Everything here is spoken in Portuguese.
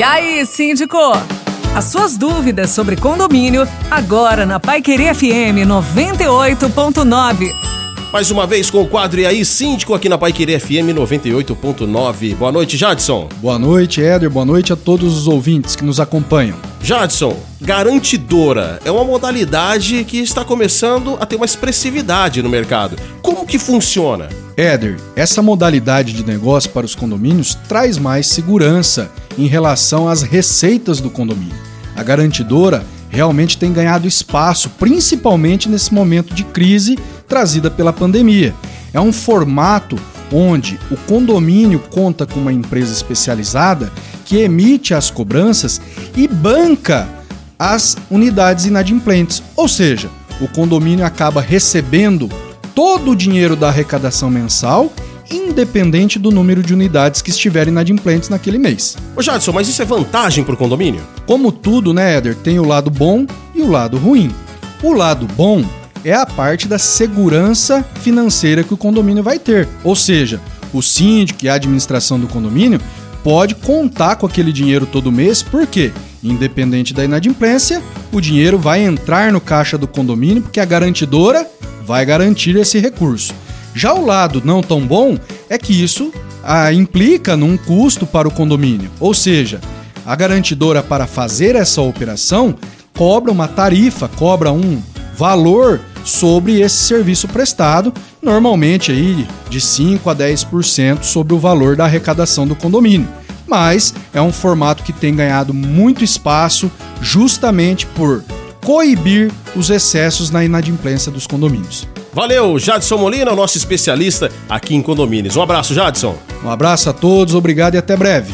E aí, síndico? As suas dúvidas sobre condomínio, agora na Pai Querer FM 98.9. Mais uma vez com o quadro E aí, síndico, aqui na Pai Querer FM 98.9. Boa noite, Jadson. Boa noite, Éder. Boa noite a todos os ouvintes que nos acompanham. Jadson, garantidora é uma modalidade que está começando a ter uma expressividade no mercado. Como que funciona? Éder, essa modalidade de negócio para os condomínios traz mais segurança em relação às receitas do condomínio. A garantidora realmente tem ganhado espaço, principalmente nesse momento de crise trazida pela pandemia. É um formato onde o condomínio conta com uma empresa especializada que emite as cobranças e banca as unidades inadimplentes. Ou seja, o condomínio acaba recebendo todo o dinheiro da arrecadação mensal, independente do número de unidades que estiverem inadimplentes naquele mês. Ô Jadson, mas isso é vantagem para o condomínio? Como tudo, né, Éder, tem o lado bom e o lado ruim. O lado bom é a parte da segurança financeira que o condomínio vai ter. Ou seja, o síndico e a administração do condomínio pode contar com aquele dinheiro todo mês, porque, independente da inadimplência, o dinheiro vai entrar no caixa do condomínio, porque a garantidora vai garantir esse recurso. Já o lado não tão bom é que isso ah, implica num custo para o condomínio, ou seja, a garantidora para fazer essa operação cobra uma tarifa, cobra um valor sobre esse serviço prestado, normalmente aí de 5 a 10% sobre o valor da arrecadação do condomínio. Mas é um formato que tem ganhado muito espaço justamente por coibir os excessos na inadimplência dos condomínios. Valeu, Jadson Molina, nosso especialista aqui em condomínios. Um abraço, Jadson. Um abraço a todos, obrigado e até breve.